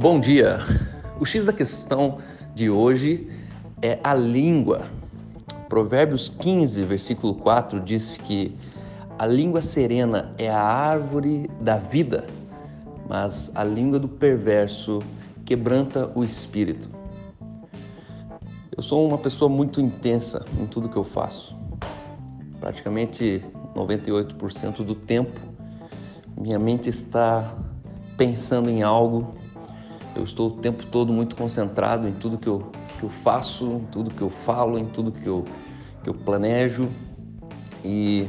Bom dia! O X da questão de hoje é a língua. Provérbios 15, versículo 4 diz que a língua serena é a árvore da vida, mas a língua do perverso quebranta o espírito. Eu sou uma pessoa muito intensa em tudo que eu faço. Praticamente 98% do tempo, minha mente está pensando em algo. Eu estou o tempo todo muito concentrado em tudo que eu, que eu faço, em tudo que eu falo, em tudo que eu, que eu planejo. E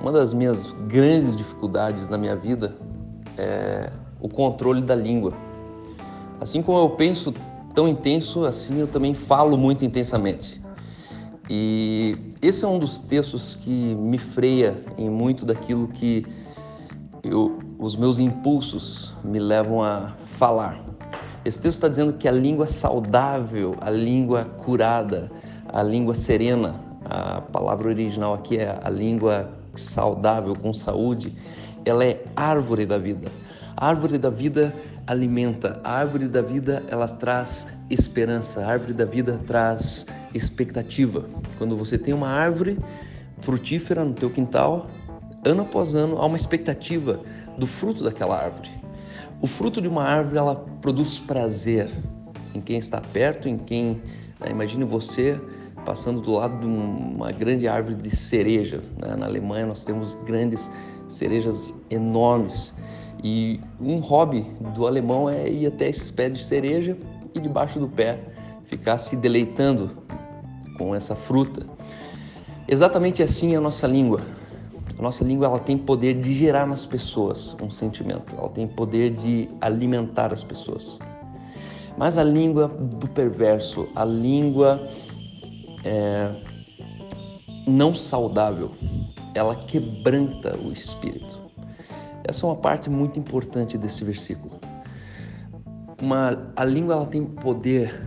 uma das minhas grandes dificuldades na minha vida é o controle da língua. Assim como eu penso tão intenso, assim eu também falo muito intensamente. E esse é um dos textos que me freia em muito daquilo que eu, os meus impulsos me levam a falar. Esse texto está dizendo que a língua saudável, a língua curada, a língua serena, a palavra original aqui é a língua saudável, com saúde, ela é árvore da vida. A árvore da vida alimenta, a árvore da vida ela traz esperança, a árvore da vida traz expectativa. Quando você tem uma árvore frutífera no teu quintal, ano após ano há uma expectativa do fruto daquela árvore. O fruto de uma árvore ela produz prazer em quem está perto, em quem né, imagine você passando do lado de uma grande árvore de cereja. Né? Na Alemanha nós temos grandes cerejas enormes e um hobby do alemão é ir até esses pés de cereja e debaixo do pé ficar se deleitando com essa fruta. Exatamente assim é a nossa língua. A nossa língua ela tem poder de gerar nas pessoas um sentimento, ela tem poder de alimentar as pessoas. Mas a língua do perverso, a língua é, não saudável, ela quebranta o espírito. Essa é uma parte muito importante desse versículo. Uma, a língua ela tem poder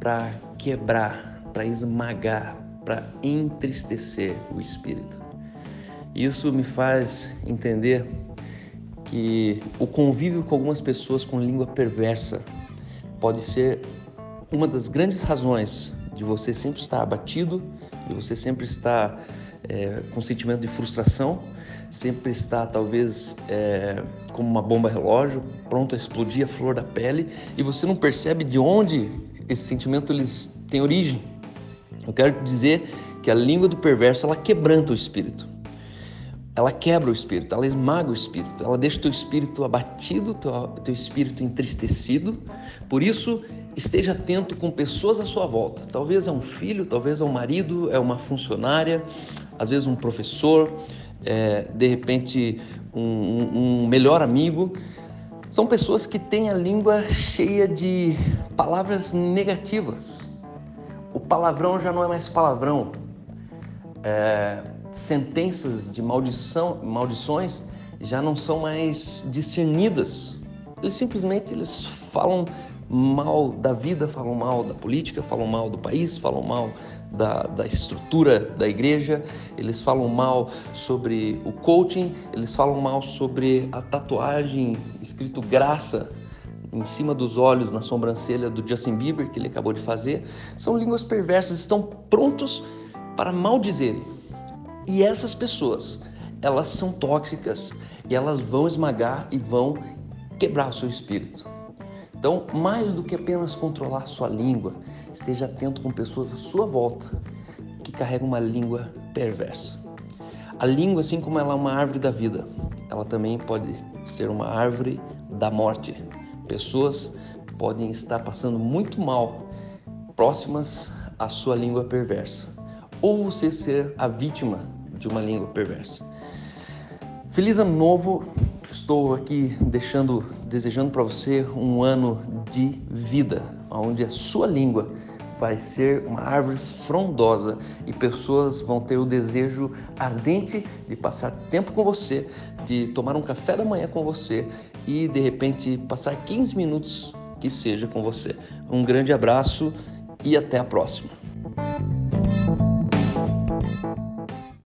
para quebrar, para esmagar, para entristecer o espírito. Isso me faz entender que o convívio com algumas pessoas com língua perversa pode ser uma das grandes razões de você sempre estar abatido, de você sempre estar é, com sentimento de frustração, sempre estar talvez é, como uma bomba relógio, pronto a explodir a flor da pele, e você não percebe de onde esse sentimento eles tem origem. Eu quero dizer que a língua do perverso ela quebranta o espírito ela quebra o espírito, ela esmaga o espírito, ela deixa o teu espírito abatido, teu, teu espírito entristecido. Por isso, esteja atento com pessoas à sua volta. Talvez é um filho, talvez é um marido, é uma funcionária, às vezes um professor, é, de repente um, um, melhor amigo. São pessoas que têm a língua cheia de palavras negativas. O palavrão já não é mais palavrão. É, sentenças de maldição, maldições já não são mais discernidas. Eles simplesmente eles falam mal da vida, falam mal da política, falam mal do país, falam mal da, da estrutura da igreja, eles falam mal sobre o coaching, eles falam mal sobre a tatuagem escrito graça em cima dos olhos, na sobrancelha do Justin Bieber, que ele acabou de fazer. São línguas perversas, estão prontos para maldizerem. E essas pessoas, elas são tóxicas e elas vão esmagar e vão quebrar o seu espírito. Então, mais do que apenas controlar sua língua, esteja atento com pessoas à sua volta que carregam uma língua perversa. A língua, assim como ela é uma árvore da vida, ela também pode ser uma árvore da morte. Pessoas podem estar passando muito mal próximas à sua língua perversa, ou você ser a vítima de uma língua perversa. Feliz ano novo. Estou aqui deixando, desejando para você um ano de vida, onde a sua língua vai ser uma árvore frondosa e pessoas vão ter o desejo ardente de passar tempo com você, de tomar um café da manhã com você e de repente passar 15 minutos que seja com você. Um grande abraço e até a próxima.